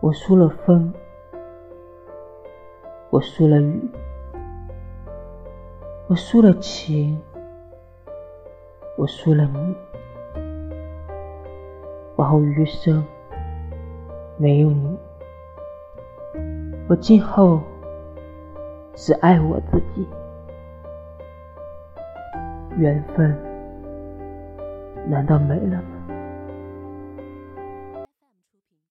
我输了风我输了雨我输了情我输了你往后余生没有你我今后只爱我自己。缘分难道没了吗？